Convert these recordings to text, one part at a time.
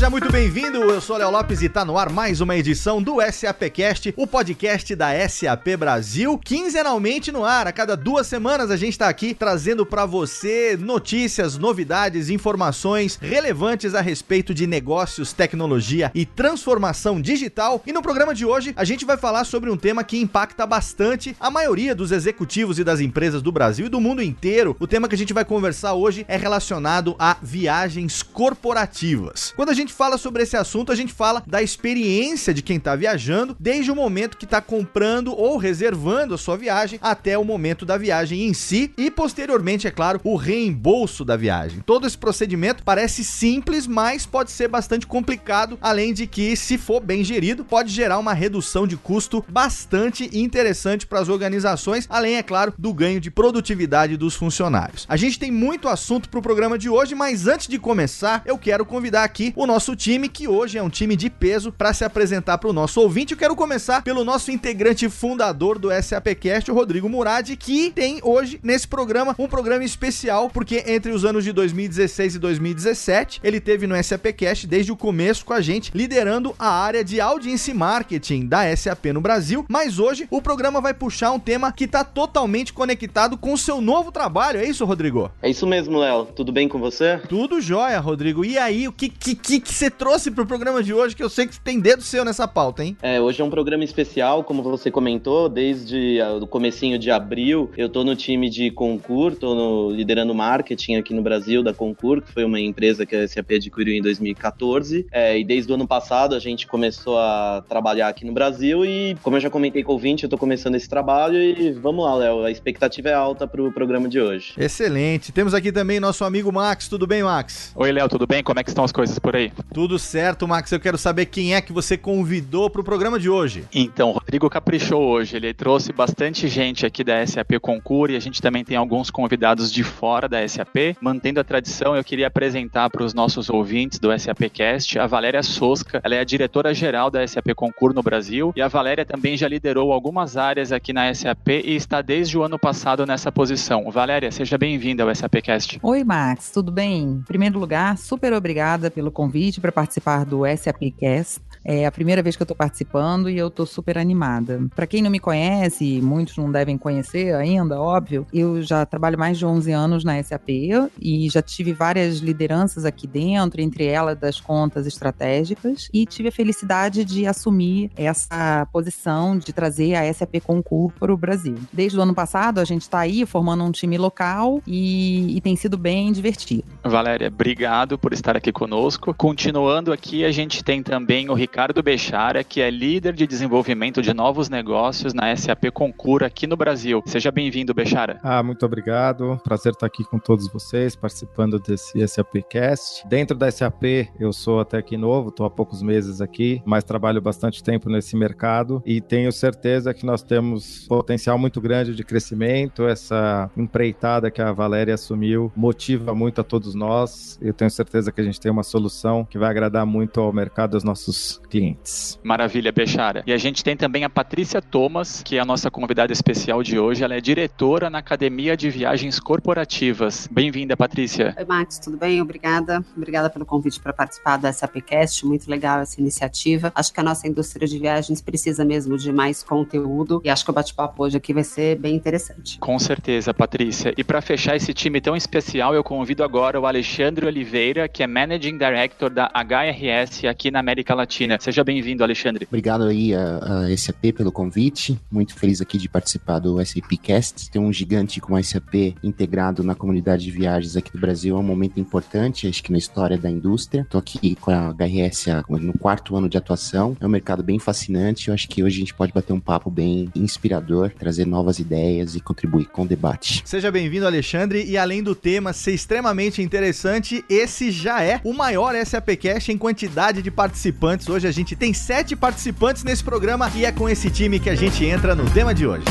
Seja muito bem-vindo. Eu sou Léo Lopes e tá no ar mais uma edição do SAPcast, o podcast da SAP Brasil, quinzenalmente no ar. A cada duas semanas a gente tá aqui trazendo para você notícias, novidades, informações relevantes a respeito de negócios, tecnologia e transformação digital. E no programa de hoje a gente vai falar sobre um tema que impacta bastante a maioria dos executivos e das empresas do Brasil e do mundo inteiro. O tema que a gente vai conversar hoje é relacionado a viagens corporativas. Quando a gente fala sobre esse assunto, a gente fala da experiência de quem está viajando, desde o momento que está comprando ou reservando a sua viagem até o momento da viagem em si e posteriormente, é claro, o reembolso da viagem. Todo esse procedimento parece simples, mas pode ser bastante complicado, além de que, se for bem gerido, pode gerar uma redução de custo bastante interessante para as organizações, além, é claro, do ganho de produtividade dos funcionários. A gente tem muito assunto para o programa de hoje, mas antes de começar, eu quero convidar aqui o nosso time, que hoje é um time de peso, para se apresentar para o nosso ouvinte. Eu quero começar pelo nosso integrante fundador do SAPcast, o Rodrigo Murad, que tem hoje nesse programa um programa especial, porque entre os anos de 2016 e 2017, ele teve no SAPcast desde o começo com a gente, liderando a área de audience marketing da SAP no Brasil. Mas hoje o programa vai puxar um tema que está totalmente conectado com o seu novo trabalho. É isso, Rodrigo? É isso mesmo, Léo. Tudo bem com você? Tudo jóia, Rodrigo. E aí, o que, que, que você trouxe pro programa de hoje, que eu sei que tem dedo seu nessa pauta, hein? É, hoje é um programa especial, como você comentou, desde o comecinho de abril, eu tô no time de Concur, tô no, liderando marketing aqui no Brasil da Concur, que foi uma empresa que a SAP adquiriu em 2014, é, e desde o ano passado a gente começou a trabalhar aqui no Brasil e, como eu já comentei com o ouvinte, eu tô começando esse trabalho e vamos lá, Léo, a expectativa é alta pro programa de hoje. Excelente. Temos aqui também nosso amigo Max, tudo bem, Max? Oi, Léo, tudo bem? Como é que estão as coisas por aí? Tudo certo, Max. Eu quero saber quem é que você convidou para o programa de hoje. Então, o Rodrigo caprichou hoje. Ele trouxe bastante gente aqui da SAP Concur e a gente também tem alguns convidados de fora da SAP. Mantendo a tradição, eu queria apresentar para os nossos ouvintes do SAPcast a Valéria Sosca. Ela é a diretora-geral da SAP Concur no Brasil e a Valéria também já liderou algumas áreas aqui na SAP e está desde o ano passado nessa posição. Valéria, seja bem-vinda ao SAPcast. Oi, Max, tudo bem? Em primeiro lugar, super obrigada pelo convite para participar do SAPcast. É a primeira vez que eu estou participando e eu estou super animada. Para quem não me conhece, muitos não devem conhecer ainda, óbvio, eu já trabalho mais de 11 anos na SAP e já tive várias lideranças aqui dentro, entre elas das contas estratégicas, e tive a felicidade de assumir essa posição de trazer a SAP Concur para o Brasil. Desde o ano passado, a gente está aí formando um time local e, e tem sido bem divertido. Valéria, obrigado por estar aqui conosco. Continuando aqui, a gente tem também o Ricardo Bechara, que é líder de desenvolvimento de novos negócios na SAP Concura aqui no Brasil. Seja bem-vindo, Bechara. Ah, muito obrigado. Prazer estar aqui com todos vocês, participando desse SAPcast. Dentro da SAP, eu sou até aqui novo, estou há poucos meses aqui, mas trabalho bastante tempo nesse mercado e tenho certeza que nós temos potencial muito grande de crescimento. Essa empreitada que a Valéria assumiu motiva muito a todos nós. Eu tenho certeza que a gente tem uma solução que vai agradar muito ao mercado dos nossos clientes. Maravilha, Bechara. E a gente tem também a Patrícia Thomas, que é a nossa convidada especial de hoje. Ela é diretora na Academia de Viagens Corporativas. Bem-vinda, Patrícia. Oi, Max, tudo bem? Obrigada. Obrigada pelo convite para participar da SAPcast. Muito legal essa iniciativa. Acho que a nossa indústria de viagens precisa mesmo de mais conteúdo e acho que o bate-papo hoje aqui vai ser bem interessante. Com certeza, Patrícia. E para fechar esse time tão especial, eu convido agora o Alexandre Oliveira, que é Managing Director da HRS aqui na América Latina. Seja bem-vindo, Alexandre. Obrigado aí a, a, SAP pelo convite. Muito feliz aqui de participar do SAPcast. Ter um gigante como a SAP integrado na comunidade de viagens aqui do Brasil é um momento importante, acho que na história da indústria. Estou aqui com a HRS no quarto ano de atuação. É um mercado bem fascinante. Eu acho que hoje a gente pode bater um papo bem inspirador, trazer novas ideias e contribuir com o debate. Seja bem-vindo, Alexandre. E além do tema ser extremamente interessante, esse já é o maior SAPcast em quantidade de participantes. Hoje a gente tem sete participantes nesse programa e é com esse time que a gente entra no tema de hoje.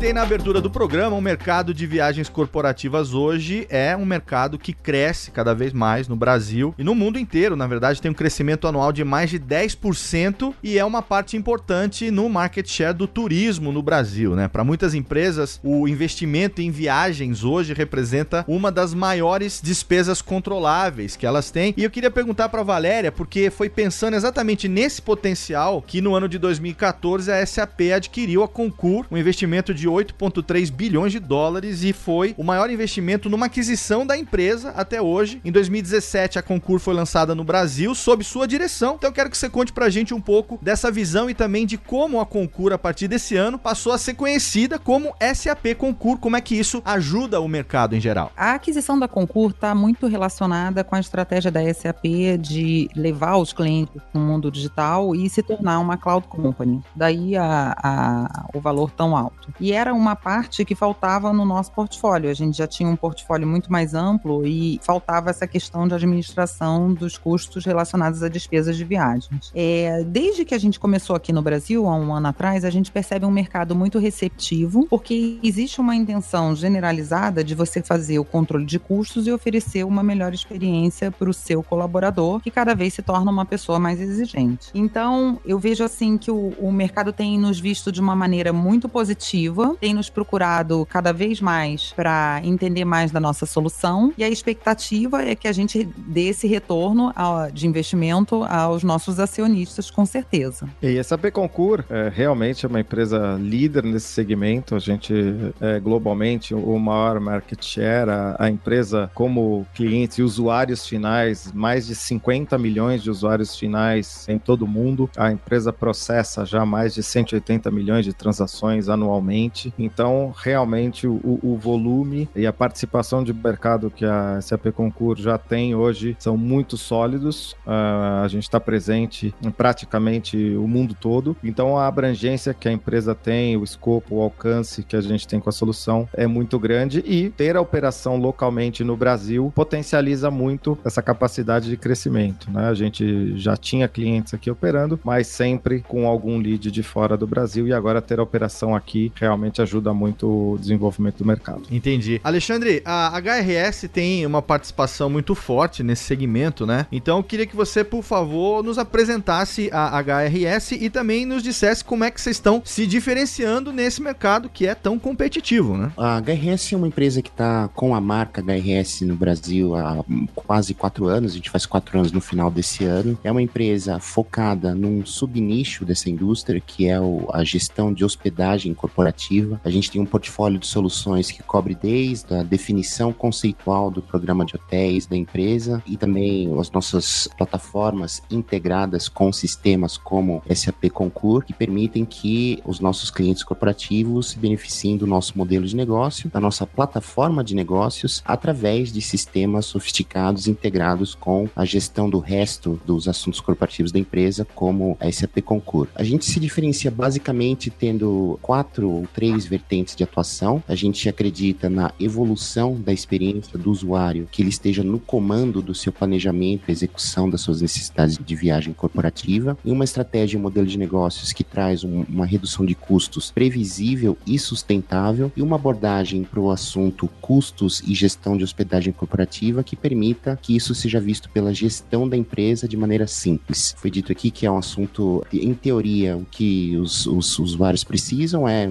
Comentei na abertura do programa, o mercado de viagens corporativas hoje é um mercado que cresce cada vez mais no Brasil e no mundo inteiro. Na verdade, tem um crescimento anual de mais de 10% e é uma parte importante no market share do turismo no Brasil, né? Para muitas empresas, o investimento em viagens hoje representa uma das maiores despesas controláveis que elas têm. E eu queria perguntar para Valéria, porque foi pensando exatamente nesse potencial que no ano de 2014 a SAP adquiriu a Concur, um investimento de 8,3 bilhões de dólares e foi o maior investimento numa aquisição da empresa até hoje. Em 2017, a Concur foi lançada no Brasil sob sua direção. Então eu quero que você conte pra gente um pouco dessa visão e também de como a Concur, a partir desse ano, passou a ser conhecida como SAP Concur. Como é que isso ajuda o mercado em geral? A aquisição da Concur está muito relacionada com a estratégia da SAP de levar os clientes no mundo digital e se tornar uma cloud company. Daí a, a, o valor tão alto. E era uma parte que faltava no nosso portfólio. A gente já tinha um portfólio muito mais amplo e faltava essa questão de administração dos custos relacionados a despesas de viagens. É, desde que a gente começou aqui no Brasil, há um ano atrás, a gente percebe um mercado muito receptivo, porque existe uma intenção generalizada de você fazer o controle de custos e oferecer uma melhor experiência para o seu colaborador, que cada vez se torna uma pessoa mais exigente. Então, eu vejo assim que o, o mercado tem nos visto de uma maneira muito positiva, tem nos procurado cada vez mais para entender mais da nossa solução e a expectativa é que a gente dê esse retorno de investimento aos nossos acionistas, com certeza. E essa Concur é, realmente é uma empresa líder nesse segmento. A gente é globalmente o maior market share, a, a empresa como clientes e usuários finais, mais de 50 milhões de usuários finais em todo o mundo. A empresa processa já mais de 180 milhões de transações anualmente. Então, realmente, o, o volume e a participação de mercado que a SAP Concur já tem hoje são muito sólidos. Uh, a gente está presente em praticamente o mundo todo. Então, a abrangência que a empresa tem, o escopo, o alcance que a gente tem com a solução é muito grande e ter a operação localmente no Brasil potencializa muito essa capacidade de crescimento. Né? A gente já tinha clientes aqui operando, mas sempre com algum lead de fora do Brasil e agora ter a operação aqui realmente ajuda muito o desenvolvimento do mercado. Entendi. Alexandre, a HRS tem uma participação muito forte nesse segmento, né? Então eu queria que você, por favor, nos apresentasse a HRS e também nos dissesse como é que vocês estão se diferenciando nesse mercado que é tão competitivo, né? A HRS é uma empresa que está com a marca HRS no Brasil há quase quatro anos, a gente faz quatro anos no final desse ano. É uma empresa focada num subnicho dessa indústria, que é o, a gestão de hospedagem corporativa. A gente tem um portfólio de soluções que cobre desde a definição conceitual do programa de hotéis da empresa e também as nossas plataformas integradas com sistemas como SAP Concur, que permitem que os nossos clientes corporativos se beneficiem do nosso modelo de negócio, da nossa plataforma de negócios, através de sistemas sofisticados integrados com a gestão do resto dos assuntos corporativos da empresa, como a SAP Concur. A gente se diferencia basicamente tendo quatro ou três vertentes de atuação. A gente acredita na evolução da experiência do usuário, que ele esteja no comando do seu planejamento e execução das suas necessidades de viagem corporativa, e uma estratégia e um modelo de negócios que traz um, uma redução de custos previsível e sustentável, e uma abordagem para o assunto custos e gestão de hospedagem corporativa que permita que isso seja visto pela gestão da empresa de maneira simples. Foi dito aqui que é um assunto, em teoria, o que os, os usuários precisam é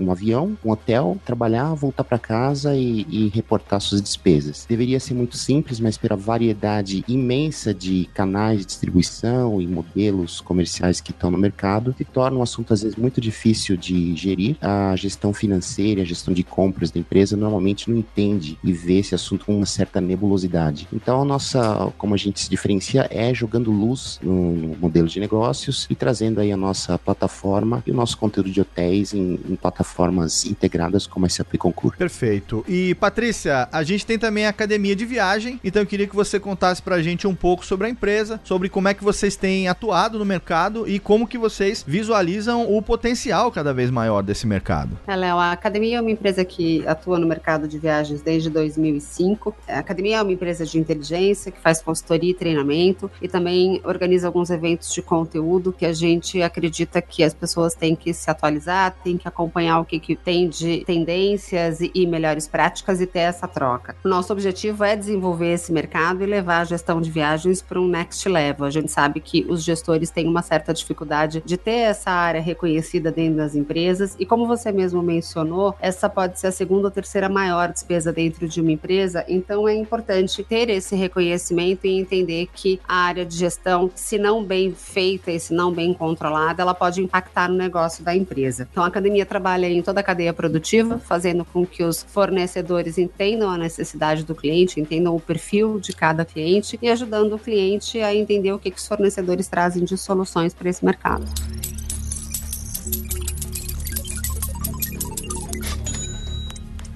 um, avião, um hotel, trabalhar, voltar para casa e, e, reportar suas despesas. Deveria ser muito simples, mas pela variedade imensa de canais de distribuição e modelos comerciais que estão no mercado, se torna um assunto às vezes muito difícil de gerir. A gestão financeira, a gestão de compras da empresa normalmente não entende e vê esse assunto com uma certa nebulosidade. Então, a nossa, como a gente se diferencia, é jogando luz no, no modelo de negócios e trazendo aí a nossa plataforma e o nosso conteúdo de hotéis em, em plataformas integradas como a SAP Concur. Perfeito. E Patrícia, a gente tem também a academia de viagem, então eu queria que você contasse pra gente um pouco sobre a empresa, sobre como é que vocês têm atuado no mercado e como que vocês visualizam o potencial cada vez maior desse mercado. É, Léo, a academia é uma empresa que atua no mercado de viagens desde 2005. A academia é uma empresa de inteligência que faz consultoria e treinamento e também organiza alguns eventos de conteúdo que a gente acredita que as pessoas têm que se atualizar, têm que acompanhar o que, que tem de tendências e, e melhores práticas e ter essa troca. O nosso objetivo é desenvolver esse mercado e levar a gestão de viagens para um next level. A gente sabe que os gestores têm uma certa dificuldade de ter essa área reconhecida dentro das empresas e como você mesmo mencionou, essa pode ser a segunda ou terceira maior despesa dentro de uma empresa, então é importante ter esse reconhecimento e entender que a área de gestão, se não bem feita e se não bem controlada, ela pode impactar no negócio da empresa. Então a academia trabalha em toda a cadeia produtiva, fazendo com que os fornecedores entendam a necessidade do cliente, entendam o perfil de cada cliente e ajudando o cliente a entender o que, que os fornecedores trazem de soluções para esse mercado.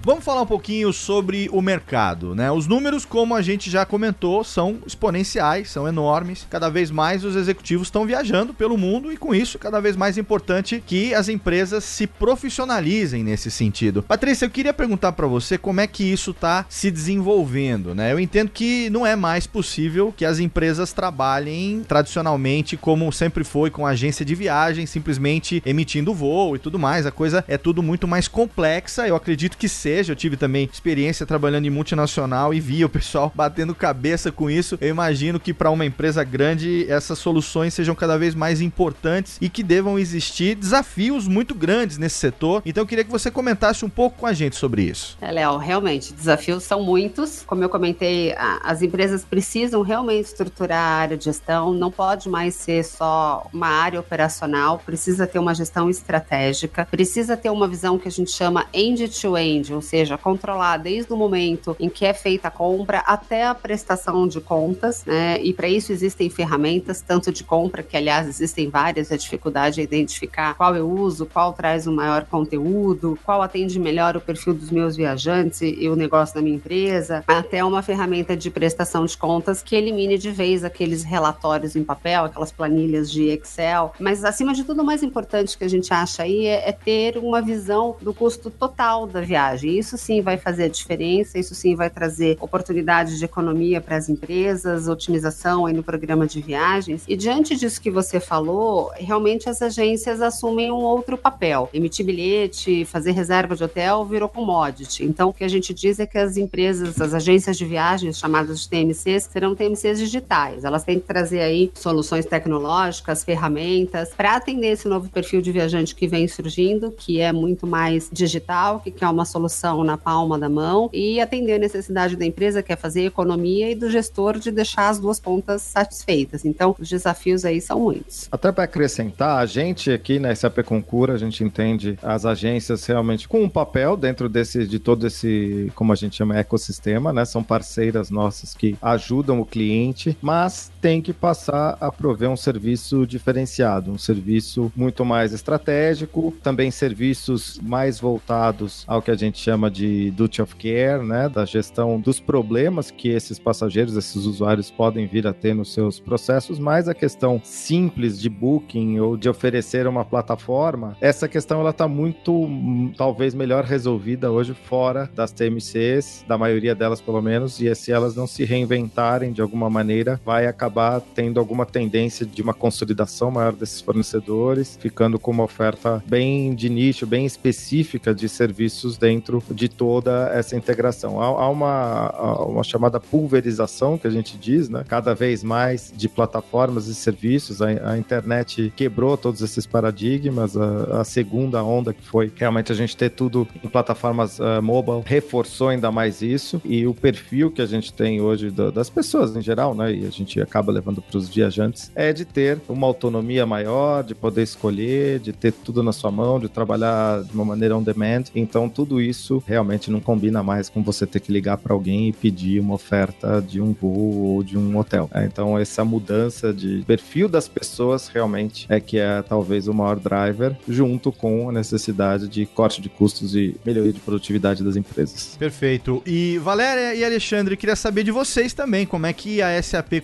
Vamos falar um pouquinho sobre o mercado, né? Os números, como a gente já comentou, são exponenciais, são enormes. Cada vez mais os executivos estão viajando pelo mundo e com isso cada vez mais importante que as empresas se profissionalizem nesse sentido. Patrícia, eu queria perguntar para você como é que isso está se desenvolvendo, né? Eu entendo que não é mais possível que as empresas trabalhem tradicionalmente como sempre foi com agência de viagem, simplesmente emitindo voo e tudo mais. A coisa é tudo muito mais complexa. Eu acredito que seja eu tive também experiência trabalhando em multinacional e via o pessoal batendo cabeça com isso. Eu imagino que para uma empresa grande essas soluções sejam cada vez mais importantes e que devam existir desafios muito grandes nesse setor. Então eu queria que você comentasse um pouco com a gente sobre isso. É, Léo, realmente, desafios são muitos. Como eu comentei, as empresas precisam realmente estruturar a área de gestão, não pode mais ser só uma área operacional, precisa ter uma gestão estratégica, precisa ter uma visão que a gente chama end-to-end, -end, ou seja, controlar desde o momento em que é feita a compra até a prestação de contas, né? E para isso existem ferramentas, tanto de compra, que aliás existem várias, a dificuldade é identificar qual eu uso, qual traz o maior conteúdo, qual atende melhor o perfil dos meus viajantes e o negócio da minha empresa, até uma ferramenta de prestação de contas que elimine de vez aqueles relatórios em papel, aquelas planilhas de Excel. Mas acima de tudo, o mais importante que a gente acha aí é, é ter uma visão do custo total da viagem isso sim vai fazer a diferença, isso sim vai trazer oportunidades de economia para as empresas, otimização aí no programa de viagens. E diante disso que você falou, realmente as agências assumem um outro papel. Emitir bilhete, fazer reserva de hotel virou commodity. Então, o que a gente diz é que as empresas, as agências de viagens, chamadas de TMCs, serão TMCs digitais. Elas têm que trazer aí soluções tecnológicas, ferramentas, para atender esse novo perfil de viajante que vem surgindo, que é muito mais digital, que é uma solução na palma da mão e atender a necessidade da empresa, que é fazer economia, e do gestor de deixar as duas pontas satisfeitas. Então, os desafios aí são muitos. Até para acrescentar, a gente aqui na SAP Concura, a gente entende as agências realmente com um papel dentro desse, de todo esse, como a gente chama, ecossistema, né? São parceiras nossas que ajudam o cliente, mas tem que passar a prover um serviço diferenciado, um serviço muito mais estratégico, também serviços mais voltados ao que a gente chama de duty of care, né, da gestão dos problemas que esses passageiros, esses usuários podem vir a ter nos seus processos, mas a questão simples de booking ou de oferecer uma plataforma, essa questão ela está muito, talvez melhor resolvida hoje fora das TMCs, da maioria delas pelo menos, e se elas não se reinventarem de alguma maneira, vai acabar tendo alguma tendência de uma consolidação maior desses fornecedores, ficando com uma oferta bem de nicho, bem específica de serviços dentro de toda essa integração. Há, uma, uma chamada pulverização que a gente diz, né? Cada vez mais de plataformas e serviços. A, a internet quebrou todos esses paradigmas. A, a, segunda onda que foi realmente a gente ter tudo em plataformas uh, mobile reforçou ainda mais isso. E o perfil que a gente tem hoje do, das pessoas em geral, né? E a gente acaba levando para os viajantes é de ter uma autonomia maior, de poder escolher, de ter tudo na sua mão, de trabalhar de uma maneira on demand. Então tudo isso realmente não combina mais com você ter que ligar para alguém e pedir uma oferta de um voo ou de um hotel. É, então, essa mudança de perfil das pessoas realmente é que é talvez o maior driver, junto com a necessidade de corte de custos e melhoria de produtividade das empresas. Perfeito. E Valéria e Alexandre, queria saber de vocês também, como é que a SAP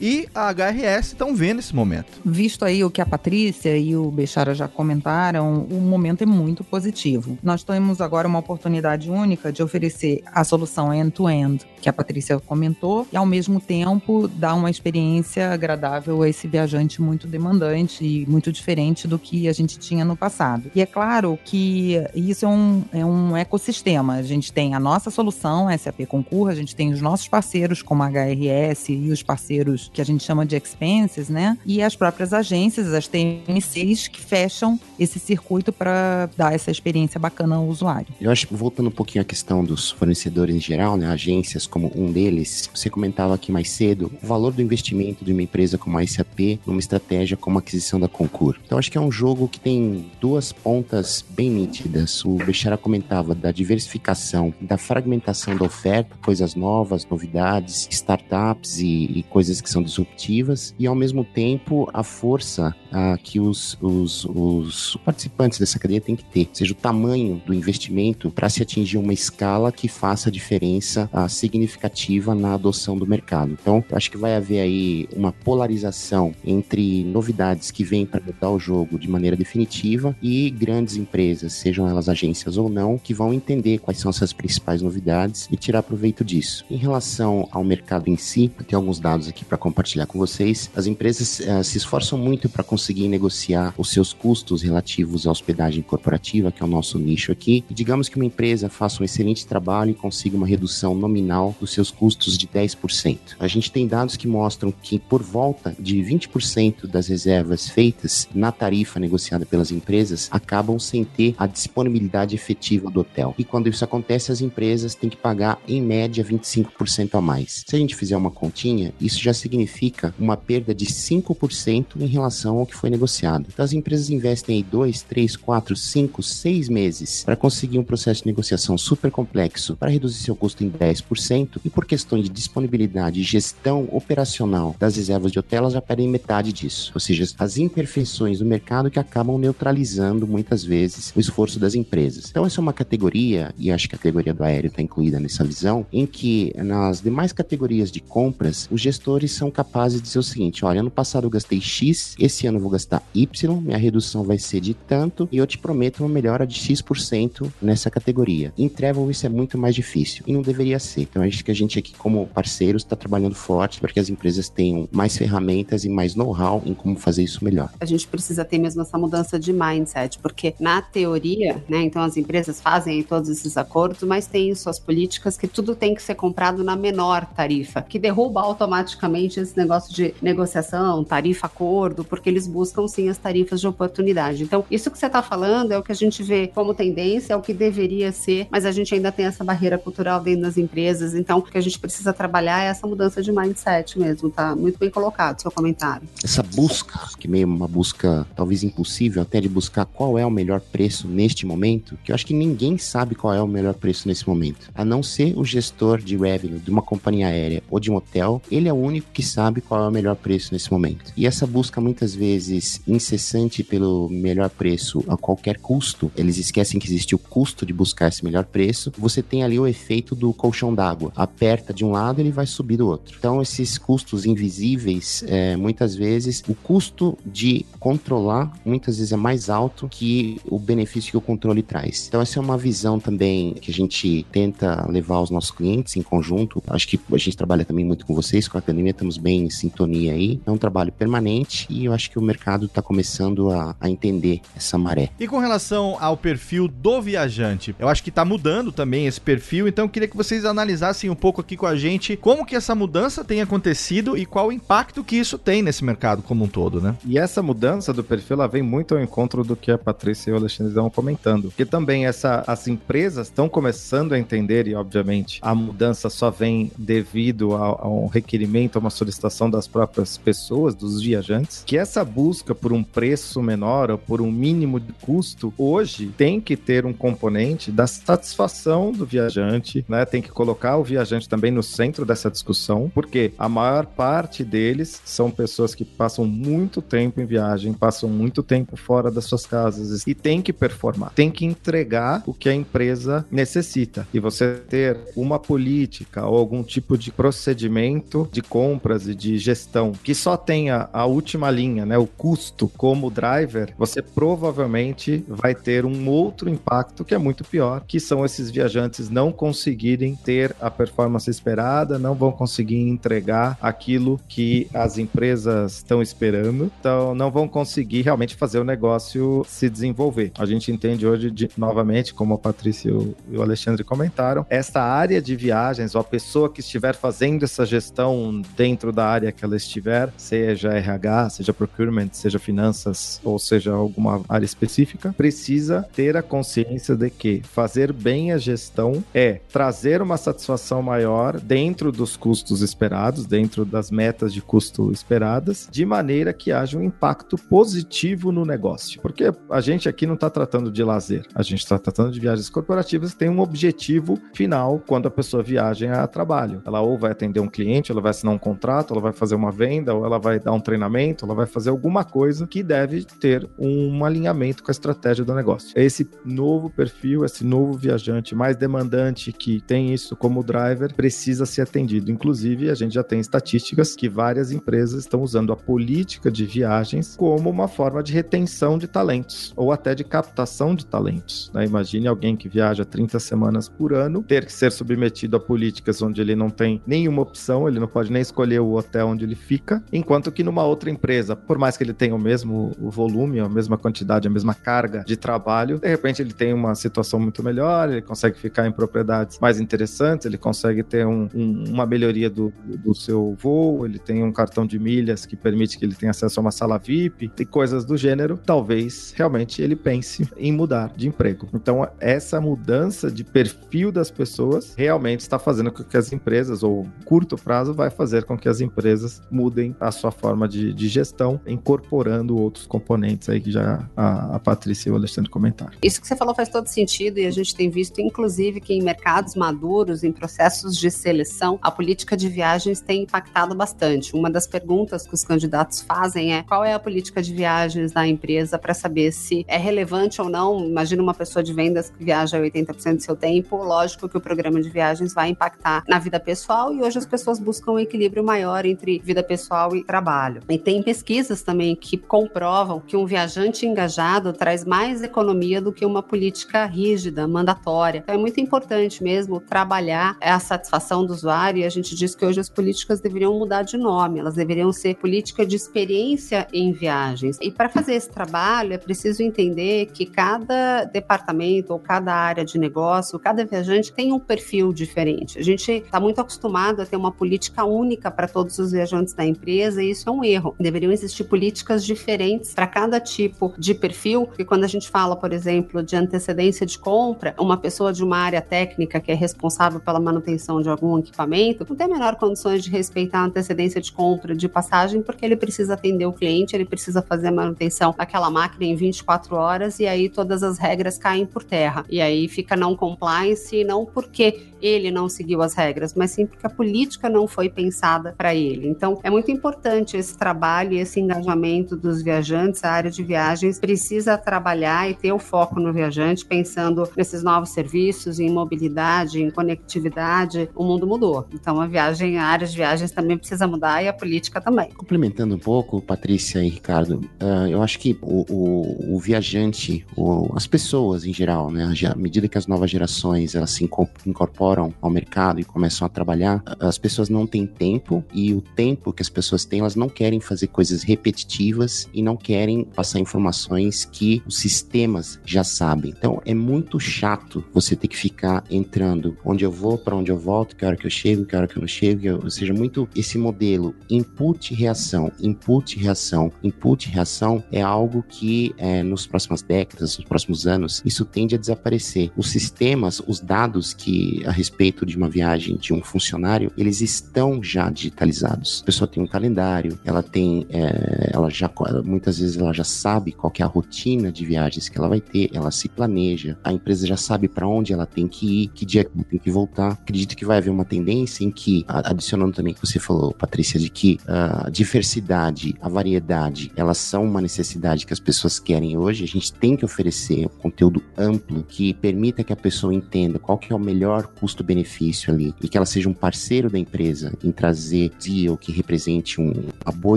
E a HRS estão vendo esse momento. Visto aí o que a Patrícia e o Bechara já comentaram, o momento é muito positivo. Nós temos agora uma oportunidade única de oferecer a solução end-to-end, -end, que a Patrícia comentou, e ao mesmo tempo dar uma experiência agradável a esse viajante muito demandante e muito diferente do que a gente tinha no passado. E é claro que isso é um, é um ecossistema. A gente tem a nossa solução, SAP Concur, a gente tem os nossos parceiros, como a HRS e os parceiros que a gente chama de expenses, né? E as próprias agências, as TMCs, que fecham esse circuito para dar essa experiência bacana ao usuário. Eu acho, voltando um pouquinho à questão dos fornecedores em geral, né? Agências como um deles, você comentava aqui mais cedo o valor do investimento de uma empresa como a SAP numa estratégia como a aquisição da Concur. Então, acho que é um jogo que tem duas pontas bem nítidas. O Bechara comentava da diversificação, da fragmentação da oferta, coisas novas, novidades, startups e, e coisas que são disruptivas, e ao mesmo tempo a força ah, que os, os, os participantes dessa cadeia têm que ter, ou seja, o tamanho do investimento para se atingir uma escala que faça diferença ah, significativa na adoção do mercado. Então, acho que vai haver aí uma polarização entre novidades que vêm para mudar o jogo de maneira definitiva e grandes empresas, sejam elas agências ou não, que vão entender quais são essas principais novidades e tirar proveito disso. Em relação ao mercado em si, tenho alguns dados aqui para compartilhar com vocês. As empresas uh, se esforçam muito para conseguir negociar os seus custos relativos à hospedagem corporativa, que é o nosso nicho aqui. E digamos que uma empresa faça um excelente trabalho e consiga uma redução nominal dos seus custos de 10%. A gente tem dados que mostram que por volta de 20% das reservas feitas na tarifa negociada pelas empresas acabam sem ter a disponibilidade efetiva do hotel. E quando isso acontece, as empresas têm que pagar em média 25% a mais. Se a gente fizer uma continha, isso já significa uma perda de 5% em relação ao que foi negociado. Então as empresas investem aí 2, 3, 4, 5, 6 meses para conseguir um processo de negociação super complexo para reduzir seu custo em 10% e por questão de disponibilidade e gestão operacional das reservas de hotel, elas já perdem metade disso. Ou seja, as imperfeições do mercado que acabam neutralizando muitas vezes o esforço das empresas. Então essa é uma categoria, e acho que a categoria do aéreo está incluída nessa visão, em que nas demais categorias de compras, os gestores são capazes de dizer o seguinte: olha, ano passado eu gastei X, esse ano eu vou gastar Y, minha redução vai ser de tanto, e eu te prometo uma melhora de X% nessa categoria. Em Travel isso é muito mais difícil e não deveria ser. Então acho que a gente aqui, como parceiros, está trabalhando forte para que as empresas tenham mais ferramentas e mais know-how em como fazer isso melhor. A gente precisa ter mesmo essa mudança de mindset, porque na teoria, né, então as empresas fazem todos esses acordos, mas tem suas políticas que tudo tem que ser comprado na menor tarifa, que derruba automaticamente esse negócio de negociação, tarifa, acordo, porque eles buscam sim as tarifas de oportunidade. Então, isso que você está falando é o que a gente vê como tendência, é o que deveria ser, mas a gente ainda tem essa barreira cultural dentro das empresas. Então, o que a gente precisa trabalhar é essa mudança de mindset mesmo, tá? Muito bem colocado seu comentário. Essa busca, que meio uma busca talvez impossível até de buscar qual é o melhor preço neste momento, que eu acho que ninguém sabe qual é o melhor preço nesse momento. A não ser o gestor de revenue de uma companhia aérea ou de um hotel, ele é o único que sabe qual é o melhor preço nesse momento. E essa busca muitas vezes incessante pelo melhor preço a qualquer custo, eles esquecem que existe o custo de buscar esse melhor preço. Você tem ali o efeito do colchão d'água. Aperta de um lado, ele vai subir do outro. Então esses custos invisíveis, é, muitas vezes o custo de controlar muitas vezes é mais alto que o benefício que o controle traz. Então essa é uma visão também que a gente tenta levar aos nossos clientes em conjunto. Acho que a gente trabalha também muito com vocês, com a academia, estamos bem em sintonia aí. É um trabalho permanente e eu acho que o mercado está começando a, a, entender essa maré. E com relação ao perfil do viajante, eu acho que está mudando também esse perfil, então eu queria que vocês analisassem um pouco aqui com a gente como que essa mudança tem acontecido e qual o impacto que isso tem nesse mercado como um todo, né? E essa mudança do perfil, ela vem muito ao encontro do que a Patrícia e o Alexandre estão comentando, porque também essa, as empresas estão começando a entender, e obviamente a mudança só vem devido a, a um requerimento, uma solicitação das próprias pessoas, dos viajantes, que essa busca por um preço menor ou por um mínimo de custo, hoje tem que ter um componente da satisfação do viajante, né? Tem que colocar o viajante também no centro dessa discussão, porque a maior parte deles são pessoas que passam muito tempo em viagem, passam muito tempo fora das suas casas e tem que performar, tem que entregar o que a empresa necessita. E você ter uma política ou algum tipo de procedimento de compras e de gestão que só tenha a última linha, né, o custo como driver, você provavelmente vai ter um outro impacto que é muito pior, que são esses viajantes não conseguirem ter a performance esperada, não vão conseguir entregar aquilo que as empresas estão esperando, então não vão conseguir realmente fazer o negócio se desenvolver. A gente entende hoje, de, novamente, como a Patrícia e o Alexandre comentaram, esta área de viagens, ou a pessoa que estiver fazendo essa gestão dentro da área que ela estiver, seja RH, seja procurement, seja finanças ou seja alguma área específica, precisa ter a consciência de que fazer bem a gestão é trazer uma satisfação maior dentro dos custos esperados, dentro das metas de custo esperadas, de maneira que haja um impacto positivo no negócio. Porque a gente aqui não está tratando de lazer, a gente está tratando de viagens corporativas que têm um objetivo final quando a pessoa viaja a trabalho. Ela ou vai atender um cliente, ela vai assinar um contrato, ela vai fazer uma venda, ou ela vai dar um treinamento, ela vai fazer alguma coisa que deve ter um alinhamento com a estratégia do negócio. Esse novo perfil, esse novo viajante mais demandante que tem isso como driver, precisa ser atendido. Inclusive, a gente já tem estatísticas que várias empresas estão usando a política de viagens como uma forma de retenção de talentos ou até de captação de talentos. Né? Imagine alguém que viaja 30 semanas por ano ter que ser submetido a políticas onde ele não tem nenhuma opção, ele não pode nem escolher o hotel onde ele fica, enquanto que numa outra empresa, por mais que ele tenha o mesmo volume, a mesma quantidade, a mesma carga de trabalho, de repente ele tem uma situação muito melhor, ele consegue ficar em propriedades mais interessantes, ele consegue ter um, um, uma melhoria do, do seu voo, ele tem um cartão de milhas que permite que ele tenha acesso a uma sala VIP e coisas do gênero, talvez realmente ele pense em mudar de emprego. Então, essa mudança de perfil das pessoas realmente está fazendo com que as empresas, ou curto prazo, vai fazer com que as empresas mudem a sua forma de, de gestão, incorporando outros componentes aí que já a, a Patrícia e o Alexandre comentaram. Isso que você falou faz todo sentido e a gente tem visto, inclusive, que em mercados maduros, em processos de seleção, a política de viagens tem impactado bastante. Uma das perguntas que os candidatos fazem é qual é a política de viagens da empresa para saber se é relevante ou não. Imagina uma pessoa de vendas que viaja 80% do seu tempo, lógico que o programa de viagens vai impactar na vida pessoal e hoje as pessoas buscam um equilíbrio maior entre vida pessoal e trabalho. E tem pesquisas também que comprovam que um viajante engajado traz mais economia do que uma política rígida, mandatória. Então é muito importante mesmo trabalhar a satisfação do usuário e a gente diz que hoje as políticas deveriam mudar de nome, elas deveriam ser política de experiência em viagens. E para fazer esse trabalho é preciso entender que cada departamento ou cada área de negócio, cada viajante tem um perfil diferente. A gente está muito acostumado a ter uma política única para todos os viajantes da empresa e isso é um erro. Deveriam existir políticas diferentes para cada tipo de perfil, e quando a gente fala, por exemplo, de antecedência de compra, uma pessoa de uma área técnica que é responsável pela manutenção de algum equipamento não tem a menor condições de respeitar a antecedência de compra de passagem porque ele precisa atender o cliente, ele precisa fazer a manutenção daquela máquina em 24 horas e aí todas as regras caem por terra. E aí fica não compliance, não porque ele não seguiu as regras, mas sim porque a política não foi pensada para ele. Então, é muito importante esse trabalho e esse engajamento dos viajantes. A área de viagens precisa trabalhar e ter o foco no viajante, pensando nesses novos serviços, em mobilidade, em conectividade. O mundo mudou. Então, a viagem, a área de viagens também precisa mudar e a política também. Complementando um pouco, Patrícia e Ricardo, uh, eu acho que o, o, o viajante, o, as pessoas em geral, né, à medida que as novas gerações elas se incorporam ao mercado e começam a trabalhar, as pessoas não têm tempo e o tempo que as pessoas têm, elas não querem fazer coisas repetitivas e não querem passar informações que os sistemas já sabem. Então é muito chato você ter que ficar entrando onde eu vou, para onde eu volto, que hora que eu chego, que hora que eu não chego, ou seja, muito esse modelo input reação, input reação, input reação é algo que é, nos próximas décadas, nos próximos anos, isso tende a desaparecer. Os sistemas, os dados que a respeito de uma viagem de um funcionário, eles estão já digitalizados. A pessoa tem um calendário, ela tem, é, ela já muitas vezes ela já sabe qual é a rotina de viagens que ela vai ter, ela se planeja, a empresa já sabe para onde ela tem que ir, que dia ela tem que voltar. Acredito que vai haver uma tendência em que, adicionando também que você falou, Patrícia, de que a diversidade, a variedade, elas são uma necessidade que as pessoas querem hoje. A gente tem que oferecer um conteúdo amplo que permita que a pessoa entenda qual que é o melhor custo-benefício ali e que ela seja um parceiro da empresa em trazer deal que represente um, uma boa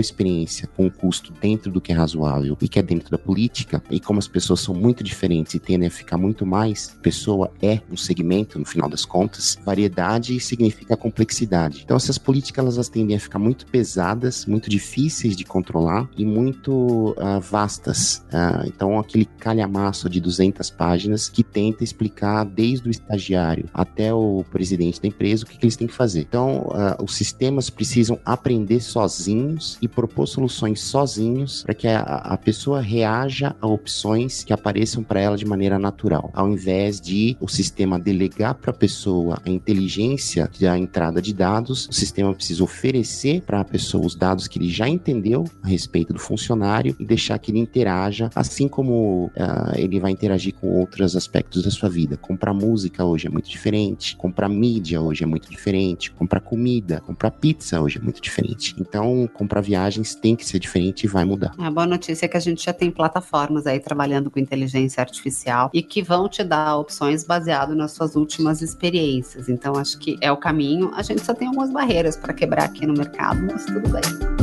experiência com um custo dentro do que é razoável e que é dentro da política, e como as pessoas são muito diferentes e tendem a ficar muito mais. Pessoa é um segmento, no final das contas. Variedade significa complexidade. Então, essas políticas elas tendem a ficar muito pesadas, muito difíceis de controlar e muito uh, vastas. Uh, então, aquele calhamaço de 200 páginas que tenta explicar desde o estagiário até o presidente da empresa o que, que eles têm que fazer. Então, uh, os precisam aprender sozinhos e propor soluções sozinhos para que a, a pessoa reaja a opções que apareçam para ela de maneira natural, ao invés de o sistema delegar para a pessoa a inteligência da entrada de dados, o sistema precisa oferecer para a pessoa os dados que ele já entendeu a respeito do funcionário e deixar que ele interaja, assim como uh, ele vai interagir com outros aspectos da sua vida. Comprar música hoje é muito diferente, comprar mídia hoje é muito diferente, comprar comida, comprar pizza hoje é muito diferente. Então, comprar viagens tem que ser diferente e vai mudar. A boa notícia é que a gente já tem plataformas aí trabalhando com inteligência artificial e que vão te dar opções baseado nas suas últimas experiências. Então, acho que é o caminho. A gente só tem algumas barreiras para quebrar aqui no mercado, mas tudo bem.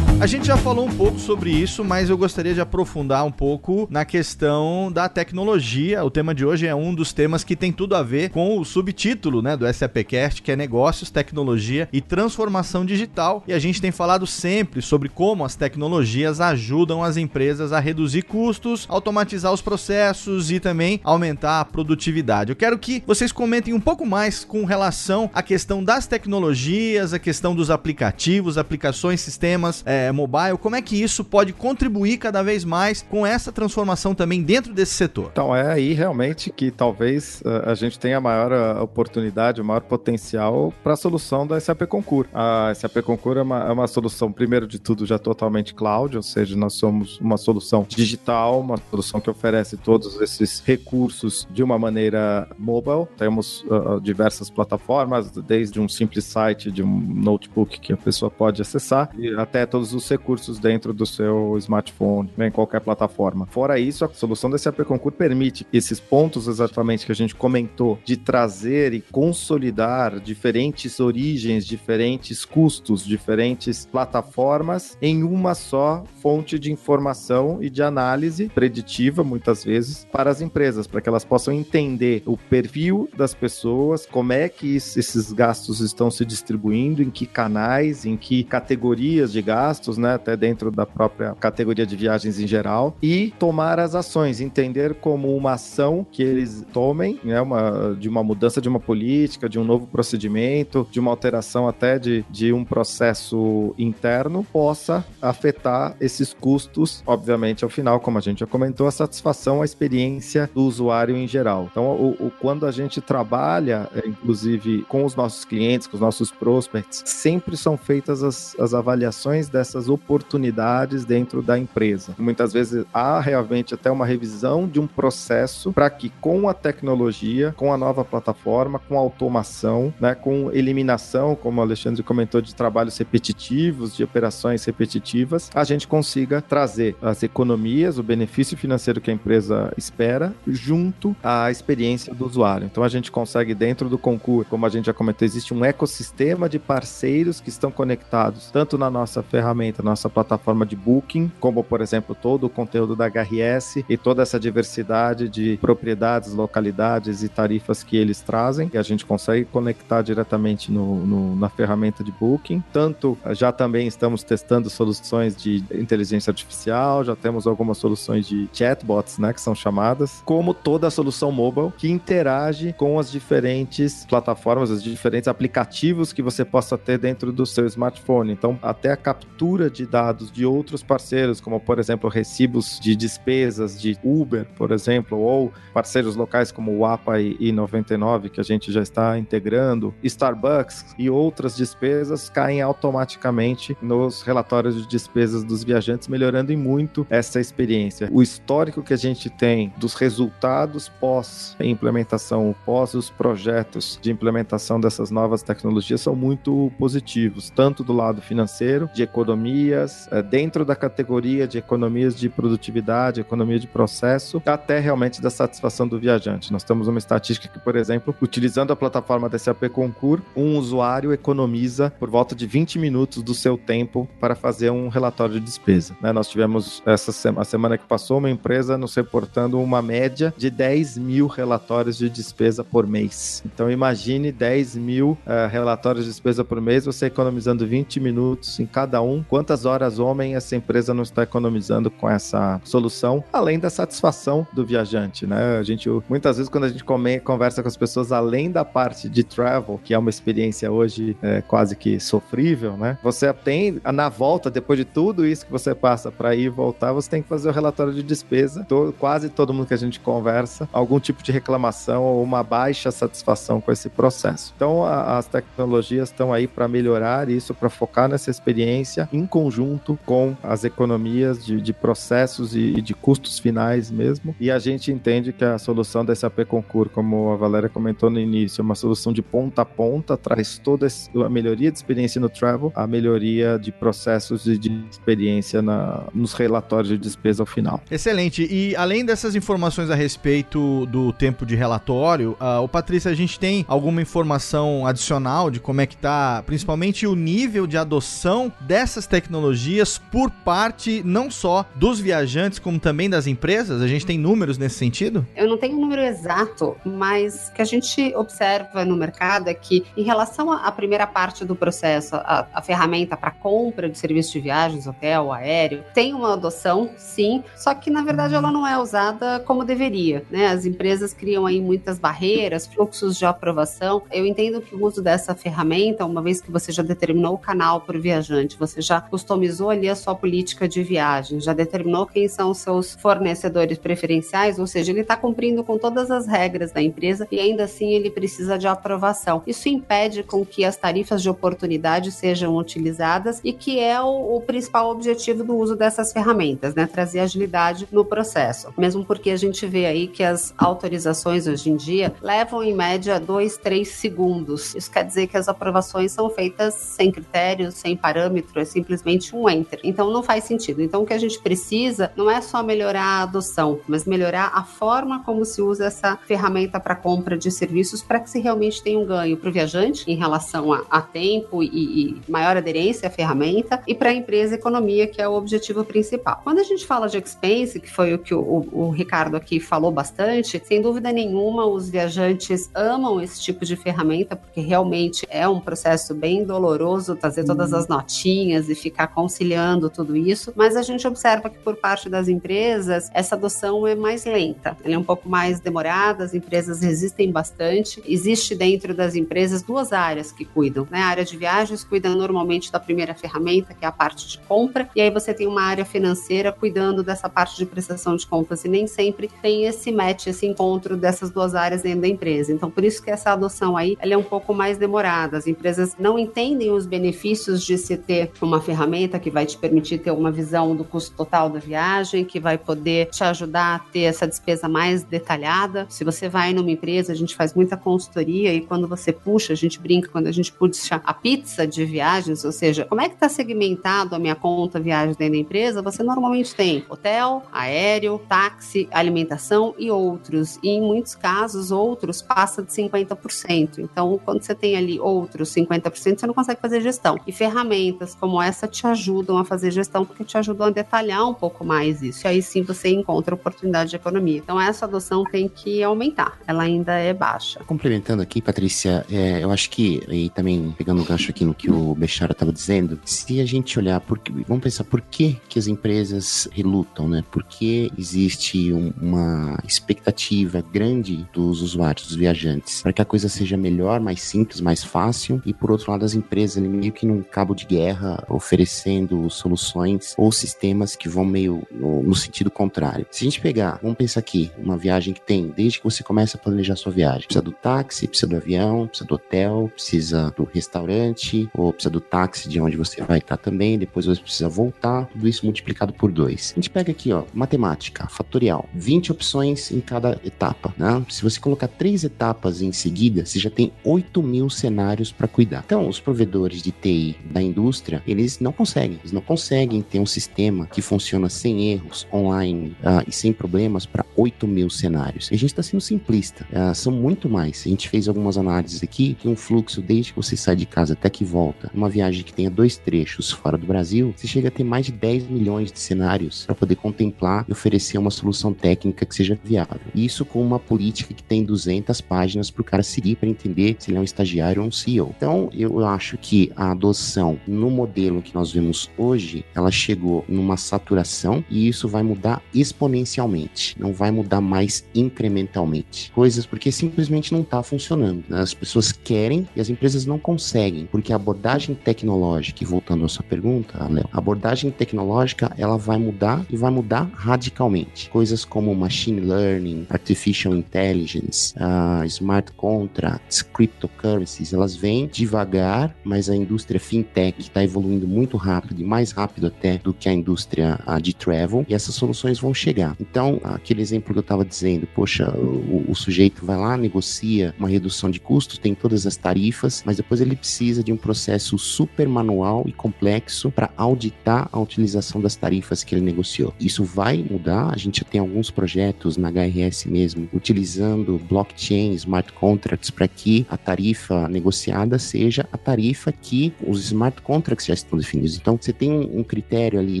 A gente já falou um pouco sobre isso, mas eu gostaria de aprofundar um pouco na questão da tecnologia. O tema de hoje é um dos temas que tem tudo a ver com o subtítulo, né, do SAPcast, que é negócios, tecnologia e transformação digital. E a gente tem falado sempre sobre como as tecnologias ajudam as empresas a reduzir custos, automatizar os processos e também aumentar a produtividade. Eu quero que vocês comentem um pouco mais com relação à questão das tecnologias, a questão dos aplicativos, aplicações, sistemas, é, mobile, como é que isso pode contribuir cada vez mais com essa transformação também dentro desse setor? Então, é aí realmente que talvez uh, a gente tenha a maior uh, oportunidade, o maior potencial para a solução da SAP Concur. A SAP Concur é uma, é uma solução, primeiro de tudo, já totalmente cloud, ou seja, nós somos uma solução digital, uma solução que oferece todos esses recursos de uma maneira mobile. Temos uh, diversas plataformas, desde um simples site de um notebook que a pessoa pode acessar, até todos os recursos dentro do seu smartphone, né, em qualquer plataforma. Fora isso, a solução da SAP Concur permite esses pontos exatamente que a gente comentou de trazer e consolidar diferentes origens, diferentes custos, diferentes plataformas em uma só fonte de informação e de análise preditiva, muitas vezes, para as empresas, para que elas possam entender o perfil das pessoas, como é que esses gastos estão se distribuindo, em que canais, em que categorias de gastos né, até dentro da própria categoria de viagens em geral, e tomar as ações, entender como uma ação que eles tomem, né, uma, de uma mudança de uma política, de um novo procedimento, de uma alteração até de, de um processo interno, possa afetar esses custos, obviamente, ao final, como a gente já comentou, a satisfação, a experiência do usuário em geral. Então, o, o quando a gente trabalha, é, inclusive, com os nossos clientes, com os nossos prospects, sempre são feitas as, as avaliações dessas essas oportunidades dentro da empresa. Muitas vezes há realmente até uma revisão de um processo para que com a tecnologia, com a nova plataforma, com a automação, né, com eliminação, como o Alexandre comentou, de trabalhos repetitivos, de operações repetitivas, a gente consiga trazer as economias, o benefício financeiro que a empresa espera, junto à experiência do usuário. Então a gente consegue dentro do concurso, como a gente já comentou, existe um ecossistema de parceiros que estão conectados tanto na nossa ferramenta ferramenta, nossa plataforma de booking, como por exemplo todo o conteúdo da HRS e toda essa diversidade de propriedades, localidades e tarifas que eles trazem, que a gente consegue conectar diretamente no, no, na ferramenta de booking. Tanto já também estamos testando soluções de inteligência artificial, já temos algumas soluções de chatbots, né, que são chamadas, como toda a solução mobile que interage com as diferentes plataformas, os diferentes aplicativos que você possa ter dentro do seu smartphone. Então, até a captura de dados de outros parceiros, como por exemplo recibos de despesas de Uber, por exemplo, ou parceiros locais como o APA e 99, que a gente já está integrando, Starbucks e outras despesas caem automaticamente nos relatórios de despesas dos viajantes, melhorando em muito essa experiência. O histórico que a gente tem dos resultados pós implementação, pós os projetos de implementação dessas novas tecnologias são muito positivos, tanto do lado financeiro, de economia economias, é, dentro da categoria de economias de produtividade, economia de processo, até realmente da satisfação do viajante. Nós temos uma estatística que, por exemplo, utilizando a plataforma da SAP Concur, um usuário economiza por volta de 20 minutos do seu tempo para fazer um relatório de despesa. Né? Nós tivemos essa semana, a semana que passou uma empresa nos reportando uma média de 10 mil relatórios de despesa por mês. Então imagine 10 mil uh, relatórios de despesa por mês, você economizando 20 minutos em cada um. Quantas horas homem essa empresa não está economizando com essa solução? Além da satisfação do viajante, né? A gente muitas vezes quando a gente come, conversa com as pessoas além da parte de travel, que é uma experiência hoje é, quase que sofrível, né? Você tem na volta depois de tudo isso que você passa para ir e voltar, você tem que fazer o relatório de despesa. Todo, quase todo mundo que a gente conversa, algum tipo de reclamação ou uma baixa satisfação com esse processo. Então, a, as tecnologias estão aí para melhorar isso, para focar nessa experiência em conjunto com as economias de, de processos e, de custos finais mesmo. E a gente entende que a solução da SAP Concur, como a Valéria comentou no início, é uma solução de ponta a ponta, traz toda a melhoria de experiência no travel, a melhoria de processos e de experiência na, nos relatórios de despesa ao final. Excelente. E além dessas informações a respeito do tempo de relatório, uh, o Patrícia, a gente tem alguma informação adicional de como é que tá, principalmente o nível de adoção dessas tecnologias por parte não só dos viajantes, como também das empresas? A gente tem números nesse sentido? Eu não tenho um número exato, mas que a gente observa no mercado é que, em relação à primeira parte do processo, a, a ferramenta para compra de serviço de viagens, hotel, aéreo, tem uma adoção, sim, só que na verdade ela não é usada como deveria. Né? As empresas criam aí muitas barreiras, fluxos de aprovação. Eu entendo que o uso dessa ferramenta, uma vez que você já determinou o canal para o viajante, você já customizou ali a sua política de viagem, já determinou quem são os seus fornecedores preferenciais, ou seja, ele está cumprindo com todas as regras da empresa e ainda assim ele precisa de aprovação. Isso impede com que as tarifas de oportunidade sejam utilizadas e que é o, o principal objetivo do uso dessas ferramentas, né? Trazer agilidade no processo. Mesmo porque a gente vê aí que as autorizações hoje em dia levam em média dois, três segundos. Isso quer dizer que as aprovações são feitas sem critérios, sem parâmetro, é simplesmente um enter. Então não faz sentido. Então o que a gente precisa não é só melhorar a adoção, mas melhorar a forma como se usa essa ferramenta para compra de serviços para que se realmente tenha um ganho para o viajante em relação a, a tempo e, e, maior aderência à ferramenta e para a empresa economia, que é o objetivo principal. Quando a gente fala de expense, que foi o que o, o, o Ricardo aqui falou bastante, sem dúvida nenhuma os viajantes amam esse tipo de ferramenta porque realmente é um processo bem doloroso trazer todas as notinhas e ficar conciliando tudo isso, mas a gente observa que por parte das empresas essa adoção é mais lenta, ela é um pouco mais demorada, as empresas resistem bastante. Existe dentro das empresas duas áreas que cuidam, né? A área de viagens cuida normalmente da primeira ferramenta, que é a parte de compra, e aí você tem uma área financeira cuidando dessa parte de prestação de contas e nem sempre tem esse match, esse encontro dessas duas áreas dentro da empresa. Então, por isso que essa adoção aí, ela é um pouco mais demorada. As empresas não entendem os benefícios de se ter uma ferramenta que vai te permitir ter uma visão do custo total da viagem, que vai poder te ajudar a ter essa despesa mais detalhada. Se você vai numa empresa, a gente faz muita consultoria e quando você puxa, a gente brinca quando a gente puxa a pizza de viagens, ou seja, como é que está segmentado a minha conta viagem dentro da empresa? Você normalmente tem hotel, aéreo, táxi, alimentação e outros. E em muitos casos, outros passa de 50%. Então, quando você tem ali outros 50%, você não consegue fazer gestão. E ferramentas como essa te ajudam a fazer gestão, porque te ajudam a detalhar um pouco mais isso. E aí sim você encontra oportunidade de economia. Então, essa adoção tem que aumentar. Ela ainda é baixa. Complementando aqui, Patrícia, é, eu acho que, e também pegando o gancho aqui no que o Bechara estava dizendo, se a gente olhar, por, vamos pensar por que, que as empresas relutam, né? Por que existe um, uma expectativa grande dos usuários, dos viajantes, para que a coisa seja melhor, mais simples, mais fácil, e por outro lado, as empresas ali, meio que num cabo de guerra, oferecendo soluções ou sistemas que vão meio no, no sentido contrário. Se a gente pegar, vamos pensar aqui, uma viagem que tem, desde que você começa a planejar sua viagem, precisa do táxi, precisa do avião, precisa do hotel, precisa do restaurante, ou precisa do táxi de onde você vai estar também, depois você precisa voltar, tudo isso multiplicado por dois. A gente pega aqui, ó, matemática, fatorial, 20 opções em cada etapa, né? Se você colocar três etapas em seguida, você já tem 8 mil cenários para cuidar. Então, os provedores de TI da indústria, eles eles não conseguem. Eles não conseguem ter um sistema que funciona sem erros, online uh, e sem problemas para 8 mil cenários. E a gente está sendo simplista. Uh, são muito mais. A gente fez algumas análises aqui que um fluxo desde que você sai de casa até que volta, uma viagem que tenha dois trechos fora do Brasil, você chega a ter mais de 10 milhões de cenários para poder contemplar e oferecer uma solução técnica que seja viável. Isso com uma política que tem 200 páginas para o cara seguir para entender se ele é um estagiário ou um CEO. Então, eu acho que a adoção no modelo que nós vemos hoje, ela chegou numa saturação e isso vai mudar exponencialmente, não vai mudar mais incrementalmente. Coisas porque simplesmente não está funcionando. Né? As pessoas querem e as empresas não conseguem, porque a abordagem tecnológica, e voltando à sua pergunta, Léo, a abordagem tecnológica ela vai mudar e vai mudar radicalmente. Coisas como machine learning, artificial intelligence, uh, smart contracts, cryptocurrencies, elas vêm devagar, mas a indústria fintech está evoluindo muito rápido e mais rápido até do que a indústria de travel, e essas soluções vão chegar. Então, aquele exemplo que eu estava dizendo, poxa, o, o sujeito vai lá, negocia uma redução de custos, tem todas as tarifas, mas depois ele precisa de um processo super manual e complexo para auditar a utilização das tarifas que ele negociou. Isso vai mudar, a gente já tem alguns projetos na HRS mesmo, utilizando blockchain, smart contracts, para que a tarifa negociada seja a tarifa que os smart contracts já estão definidos. Então, você tem um, critério ali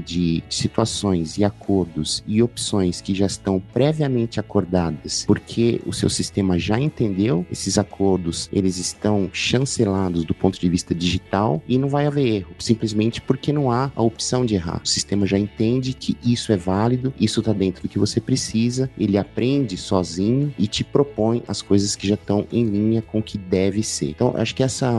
de situações e acordos e opções que já estão previamente acordadas, porque o seu sistema já entendeu esses acordos, eles estão chancelados do ponto de vista digital e não vai haver erro, simplesmente porque não há a opção de errar. O sistema já entende que isso é válido, isso está dentro do que você precisa, ele aprende sozinho e te propõe as coisas que já estão em linha com o que deve ser. Então, acho que essa,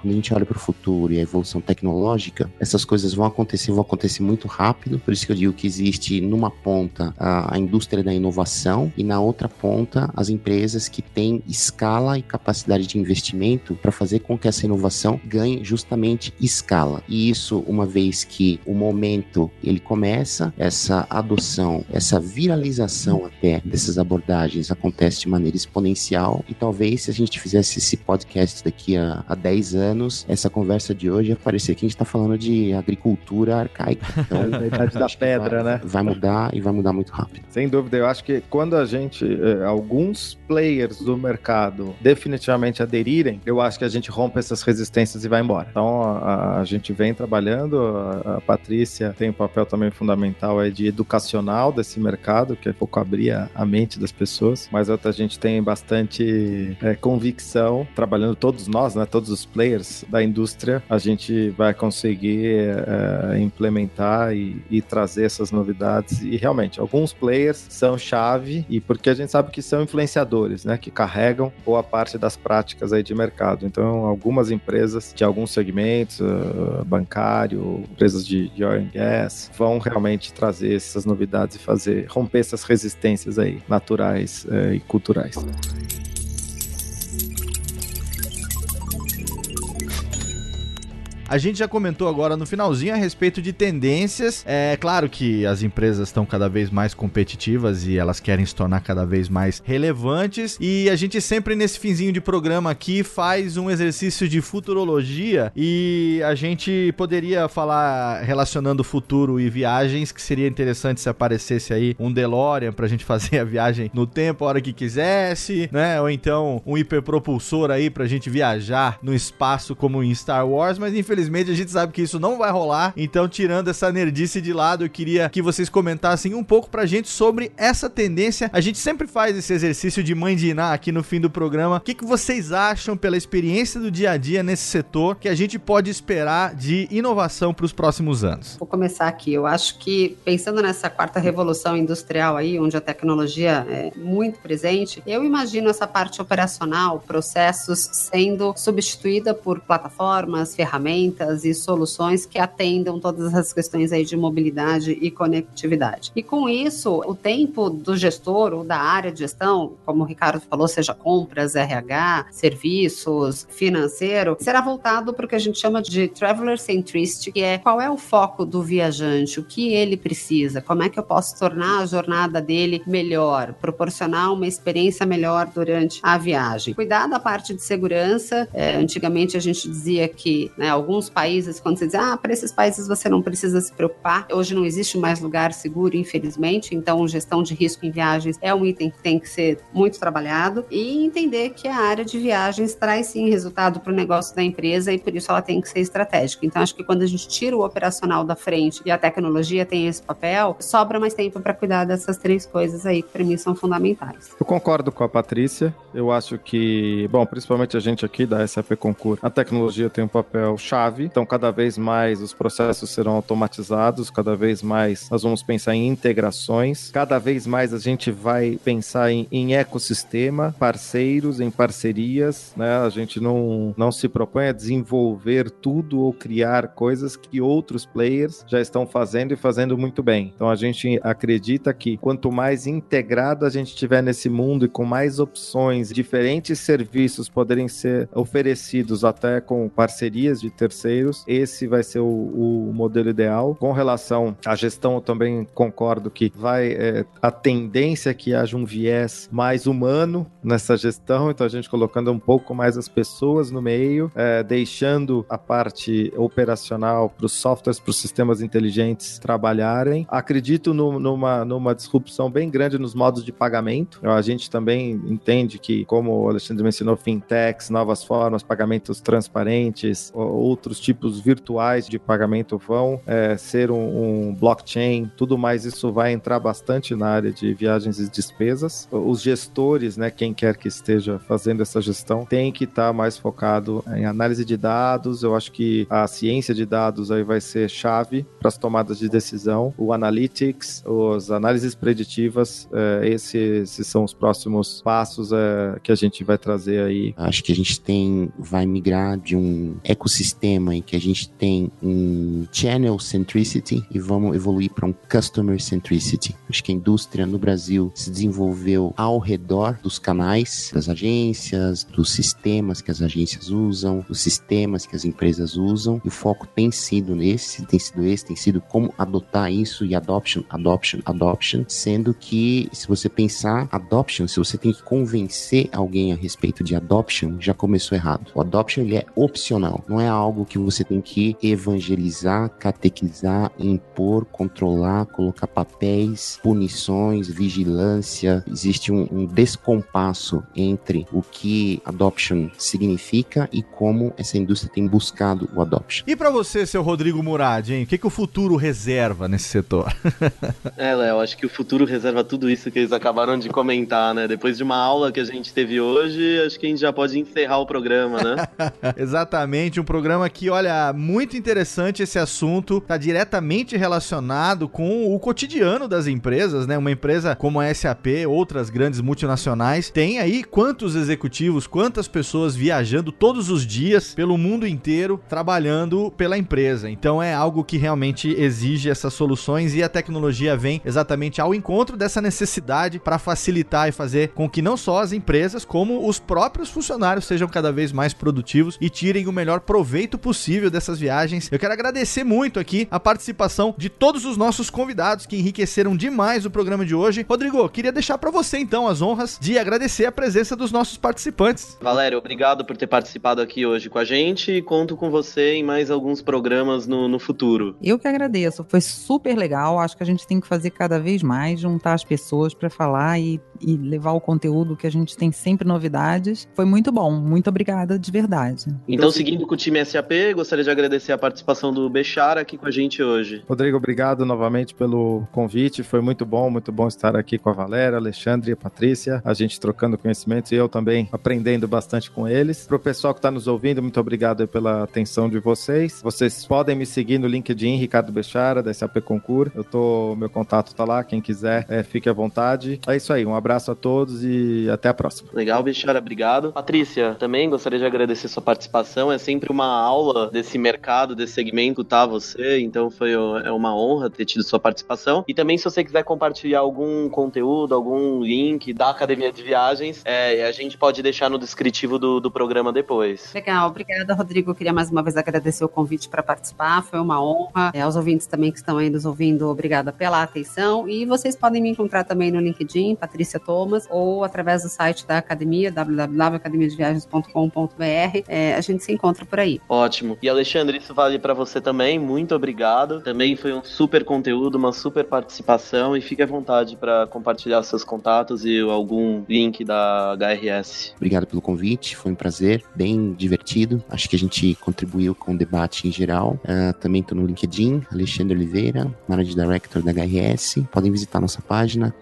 quando a gente olha para o futuro e a evolução tecnológica, essas coisas vão acontecer, vão acontecer muito rápido. Por isso que eu digo que existe numa ponta a, a indústria da inovação e na outra ponta as empresas que têm escala e capacidade de investimento para fazer com que essa inovação ganhe justamente escala. E isso, uma vez que o momento ele começa, essa adoção, essa viralização até dessas abordagens acontece de maneira exponencial e talvez se a gente fizesse esse podcast daqui a, a 10 anos, essa conversa de hoje ia parecer que a gente está falando de agricultura arcaica. Então, a idade da pedra, vai, né? Vai mudar e vai mudar muito rápido. Sem dúvida, eu acho que quando a gente, eh, alguns players do mercado definitivamente aderirem, eu acho que a gente rompe essas resistências e vai embora. Então a, a gente vem trabalhando, a, a, Patrícia tem um papel também fundamental aí de educacional desse mercado, que é pouco abrir a, a mente das pessoas, mas outra gente tem bastante é, convicção, trabalhando todos nós, né, todos os players da indústria, a gente vai conseguir é, implementar e, e trazer essas novidades e realmente alguns players são chave e porque a gente sabe que são influenciadores, né, que carregam boa parte das práticas aí de mercado. Então, algumas empresas de alguns segmentos, uh, bancário, empresas de, de oil and gas, vão realmente trazer essas novidades e fazer romper essas resistências aí naturais uh, e culturais. A gente já comentou agora no finalzinho a respeito de tendências. É claro que as empresas estão cada vez mais competitivas e elas querem se tornar cada vez mais relevantes. E a gente sempre nesse finzinho de programa aqui faz um exercício de futurologia e a gente poderia falar relacionando futuro e viagens, que seria interessante se aparecesse aí um DeLorean pra gente fazer a viagem no tempo, a hora que quisesse, né? Ou então um hiperpropulsor aí pra gente viajar no espaço como em Star Wars, mas infelizmente Infelizmente, a gente sabe que isso não vai rolar. Então, tirando essa nerdice de lado, eu queria que vocês comentassem um pouco pra gente sobre essa tendência. A gente sempre faz esse exercício de mãe de Iná aqui no fim do programa. O que, que vocês acham, pela experiência do dia a dia nesse setor, que a gente pode esperar de inovação para os próximos anos? Vou começar aqui. Eu acho que, pensando nessa quarta revolução industrial aí, onde a tecnologia é muito presente, eu imagino essa parte operacional, processos sendo substituída por plataformas, ferramentas ferramentas e soluções que atendam todas as questões aí de mobilidade e conectividade. E com isso, o tempo do gestor ou da área de gestão, como o Ricardo falou, seja compras, RH, serviços, financeiro, será voltado para o que a gente chama de traveler centricity, que é qual é o foco do viajante, o que ele precisa, como é que eu posso tornar a jornada dele melhor, proporcionar uma experiência melhor durante a viagem. Cuidar da parte de segurança, é, antigamente a gente dizia que né, alguns alguns países, quando você diz, ah, para esses países você não precisa se preocupar. Hoje não existe mais lugar seguro, infelizmente, então gestão de risco em viagens é um item que tem que ser muito trabalhado e entender que a área de viagens traz sim resultado para o negócio da empresa e por isso ela tem que ser estratégica. Então acho que quando a gente tira o operacional da frente e a tecnologia tem esse papel, sobra mais tempo para cuidar dessas três coisas aí que para mim são fundamentais. Eu concordo com a Patrícia. Eu acho que, bom, principalmente a gente aqui da SAP Concur, a tecnologia tem um papel chave. Então, cada vez mais os processos serão automatizados, cada vez mais nós vamos pensar em integrações, cada vez mais a gente vai pensar em, em ecossistema, parceiros, em parcerias, né? A gente não, não se propõe a desenvolver tudo ou criar coisas que outros players já estão fazendo e fazendo muito bem. Então, a gente acredita que quanto mais integrado a gente tiver nesse mundo e com mais opções, diferentes serviços poderem ser oferecidos até com parcerias de terceiros, esse vai ser o, o modelo ideal. Com relação à gestão, eu também concordo que vai é, a tendência é que haja um viés mais humano nessa gestão, então a gente colocando um pouco mais as pessoas no meio, é, deixando a parte operacional para os softwares, para os sistemas inteligentes trabalharem. Acredito no, numa, numa disrupção bem grande nos modos de pagamento. A gente também entende que, como o Alexandre mencionou, fintechs, novas formas, pagamentos transparentes, outros tipos virtuais de pagamento vão é, ser um, um, blockchain, tudo mais isso vai entrar bastante na área de viagens e despesas. Os gestores, né, quem quer que esteja fazendo essa gestão, tem que estar tá mais focado em análise de dados. Eu acho que a ciência de dados aí vai ser chave para as tomadas de decisão. O analytics, as análises preditivas, é, esses, esses, são os próximos passos é, que a gente vai trazer aí. Acho que a gente tem, vai migrar de um ecossistema em que a gente tem um channel centricity e vamos evoluir para um customer centricity. Acho que a indústria no Brasil se desenvolveu ao redor dos canais, das agências, dos sistemas que as agências usam, dos sistemas que as empresas usam. E o foco tem sido nesse, tem sido esse, tem sido como adotar isso e adoption, adoption, adoption, sendo que se você pensar adoption, se você tem que convencer alguém a respeito de adoption, já começou errado. O adoption ele é opcional, não é algo que você tem que evangelizar, catequizar, impor, controlar, colocar papéis, punições, vigilância. Existe um, um descompasso entre o que adoption significa e como essa indústria tem buscado o adoption. E para você, seu Rodrigo Murad, hein? o que, que o futuro reserva nesse setor? é, Léo, acho que o futuro reserva tudo isso que eles acabaram de comentar, né? Depois de uma aula que a gente teve hoje, acho que a gente já pode encerrar o programa, né? Exatamente, um programa que, olha, muito interessante esse assunto, tá diretamente relacionado com o cotidiano das empresas, né? Uma empresa como a SAP, outras grandes multinacionais, tem aí quantos executivos, quantas pessoas viajando todos os dias pelo mundo inteiro trabalhando pela empresa. Então é algo que realmente exige essas soluções e a tecnologia vem exatamente ao encontro dessa necessidade para facilitar e fazer com que não só as empresas, como os próprios funcionários sejam cada vez mais produtivos e tirem o melhor proveito possível dessas viagens. Eu quero agradecer muito aqui a participação de todos os nossos convidados que enriqueceram demais o programa de hoje. Rodrigo, queria deixar para você então as honras de agradecer a presença dos nossos participantes. Valério, obrigado por ter participado aqui hoje com a gente e conto com você em mais alguns programas no, no futuro. Eu que agradeço, foi super legal. Acho que a gente tem que fazer cada vez mais, juntar as pessoas para falar e, e levar o conteúdo que a gente tem sempre novidades. Foi muito bom, muito obrigada de verdade. Então, seguindo com o time SAP, gostaria de agradecer a participação do Bechara aqui com a gente hoje. Rodrigo, obrigado novamente pelo convite. Foi muito bom, muito bom estar aqui com a Valéria, Alexandre e a Patrícia. A gente trocando conhecimentos e eu também aprendendo bastante com eles. Para o pessoal que está nos ouvindo, muito obrigado pela atenção de vocês. Vocês podem me seguir no LinkedIn, Ricardo Bechara, da SAP Concur. Eu tô, meu contato está lá, quem quiser, é, fique à vontade. É isso aí, um abraço a todos e até a próxima. Legal, Bechara, obrigado. Patrícia, também gostaria de agradecer sua participação. É sempre uma aula desse mercado, desse segmento, tá? Você, então foi é uma honra ter tido sua participação. E também, se você quiser compartilhar algum conteúdo, algum link da Academia de Viagens, é, a gente pode deixar no descritivo do, do programa depois. Legal, obrigada, Rodrigo. Eu queria mais uma vez agradecer o convite para participar, foi uma honra. É, aos ouvintes também que estão aí nos ouvindo, obrigada pela atenção. E vocês podem me encontrar também no LinkedIn, Patrícia Thomas, ou através do site da academia, www.academiadeviagens.com.br. É, a gente se encontra por aí. Ótimo. E Alexandre, isso vale para você também. Muito obrigado. Também foi um super conteúdo, uma super participação e fique à vontade para compartilhar seus contatos e algum link da HRS. Obrigado pelo convite, foi um prazer, bem divertido. Acho que a gente contribuiu com o debate em geral. Uh, também estou no LinkedIn, Alexandre Oliveira, Managing Director da HRS. Podem visitar nossa página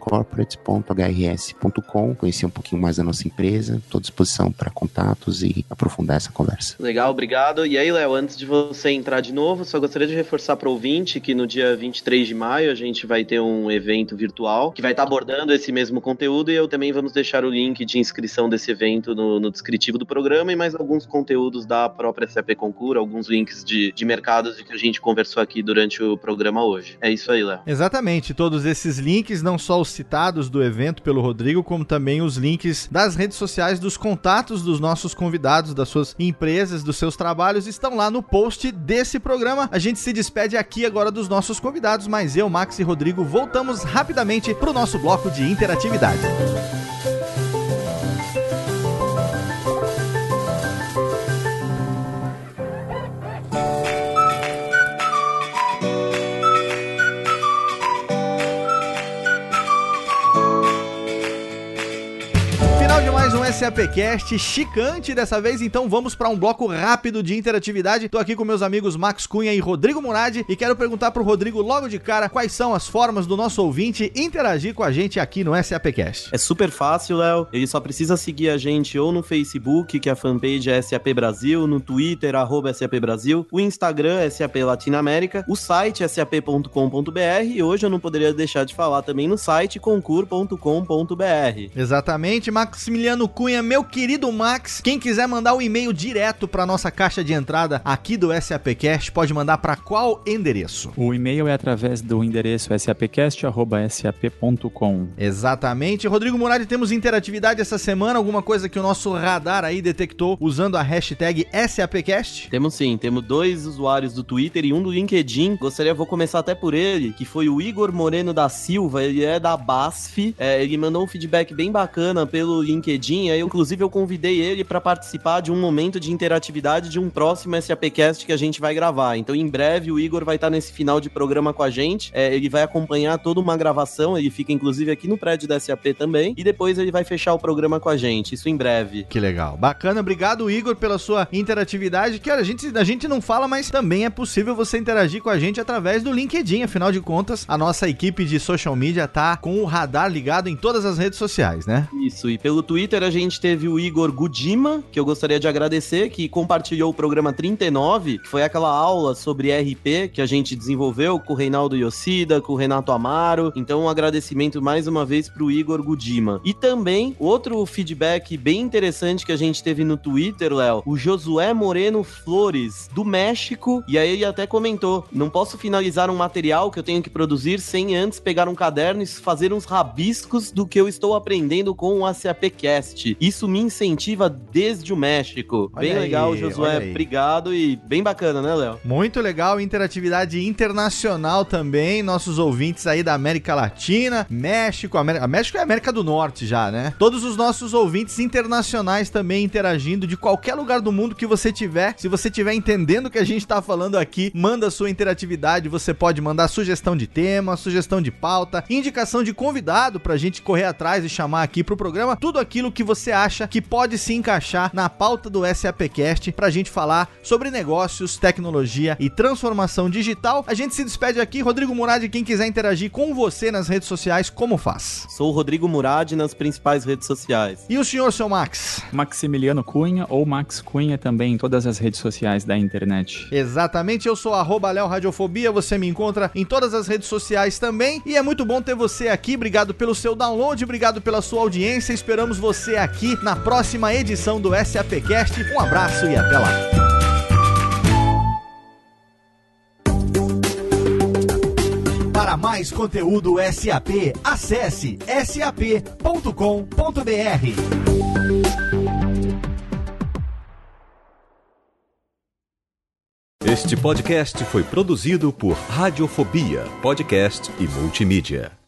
corporate.hrs.com, conhecer um pouquinho mais da nossa empresa. Estou à disposição para contatos e aprofundar essa conversa. Legal, obrigado. E aí, Léo, antes de você entrar de novo, só gostaria de reforçar para o ouvinte que no dia 23 de maio a gente vai ter um evento virtual que vai estar abordando esse mesmo conteúdo e eu também vamos deixar o link de inscrição desse evento no, no descritivo do programa e mais alguns conteúdos da própria SAP Concur, alguns links de, de mercados de que a gente conversou aqui durante o programa hoje. É isso aí, Léo. Exatamente, todos esses links, não só os citados do evento pelo Rodrigo, como também os links das redes sociais, dos contatos dos nossos convidados, das suas empresas, dos seus trabalhos, estão lá no post desse programa. A gente se despede aqui agora dos nossos convidados, mas eu, Max e Rodrigo voltamos rapidamente para o nosso bloco de interatividade. SAPcast chicante dessa vez, então vamos para um bloco rápido de interatividade. Tô aqui com meus amigos Max Cunha e Rodrigo Murad e quero perguntar pro Rodrigo logo de cara quais são as formas do nosso ouvinte interagir com a gente aqui no SAPcast. É super fácil, Léo. Ele só precisa seguir a gente ou no Facebook, que a fanpage é SAP Brasil, no Twitter, arroba SAP Brasil, o Instagram é SAP Latinoamérica, o site é sap.com.br e hoje eu não poderia deixar de falar também no site concur.com.br. Exatamente, Maximiliano Cunha meu querido Max. Quem quiser mandar o um e-mail direto para nossa caixa de entrada aqui do SAPcast, pode mandar para qual endereço? O e-mail é através do endereço sapcast@sap.com. Exatamente. Rodrigo Murad, temos interatividade essa semana, alguma coisa que o nosso radar aí detectou usando a hashtag SAPcast? Temos sim, temos dois usuários do Twitter e um do LinkedIn. Gostaria, vou começar até por ele, que foi o Igor Moreno da Silva, ele é da BASF. É, ele mandou um feedback bem bacana pelo LinkedIn, eu, inclusive, eu convidei ele para participar de um momento de interatividade de um próximo SAPcast que a gente vai gravar. Então, em breve, o Igor vai estar tá nesse final de programa com a gente. É, ele vai acompanhar toda uma gravação, ele fica, inclusive, aqui no prédio da SAP também. E depois ele vai fechar o programa com a gente. Isso em breve. Que legal. Bacana. Obrigado, Igor, pela sua interatividade. Que a gente, a gente não fala, mas também é possível você interagir com a gente através do LinkedIn. Afinal de contas, a nossa equipe de social media tá com o radar ligado em todas as redes sociais, né? Isso. E pelo Twitter a gente gente teve o Igor Gudima, que eu gostaria de agradecer, que compartilhou o programa 39, que foi aquela aula sobre RP que a gente desenvolveu com o Reinaldo Yoshida, com o Renato Amaro. Então, um agradecimento mais uma vez pro Igor Gudima. E também, outro feedback bem interessante que a gente teve no Twitter, Léo, o Josué Moreno Flores, do México. E aí ele até comentou: não posso finalizar um material que eu tenho que produzir sem antes pegar um caderno e fazer uns rabiscos do que eu estou aprendendo com o ACAPcast. Isso me incentiva desde o México. Olha bem aí, legal, Josué. Obrigado e bem bacana, né, Léo? Muito legal, interatividade internacional também. Nossos ouvintes aí da América Latina, México, América, México é América do Norte já, né? Todos os nossos ouvintes internacionais também interagindo de qualquer lugar do mundo que você tiver. Se você estiver entendendo o que a gente tá falando aqui, manda sua interatividade. Você pode mandar sugestão de tema, sugestão de pauta, indicação de convidado pra gente correr atrás e chamar aqui pro programa. Tudo aquilo que você você acha que pode se encaixar na pauta do SAPcast para a gente falar sobre negócios, tecnologia e transformação digital. A gente se despede aqui. Rodrigo Murad, quem quiser interagir com você nas redes sociais, como faz? Sou o Rodrigo Murad nas principais redes sociais. E o senhor, seu Max? Maximiliano Cunha ou Max Cunha também em todas as redes sociais da internet. Exatamente, eu sou arroba Léo Radiofobia, você me encontra em todas as redes sociais também. E é muito bom ter você aqui. Obrigado pelo seu download, obrigado pela sua audiência. Esperamos você aqui aqui na próxima edição do SAPcast. Um abraço e até lá. Para mais conteúdo SAP, acesse sap.com.br. Este podcast foi produzido por Radiofobia, podcast e multimídia.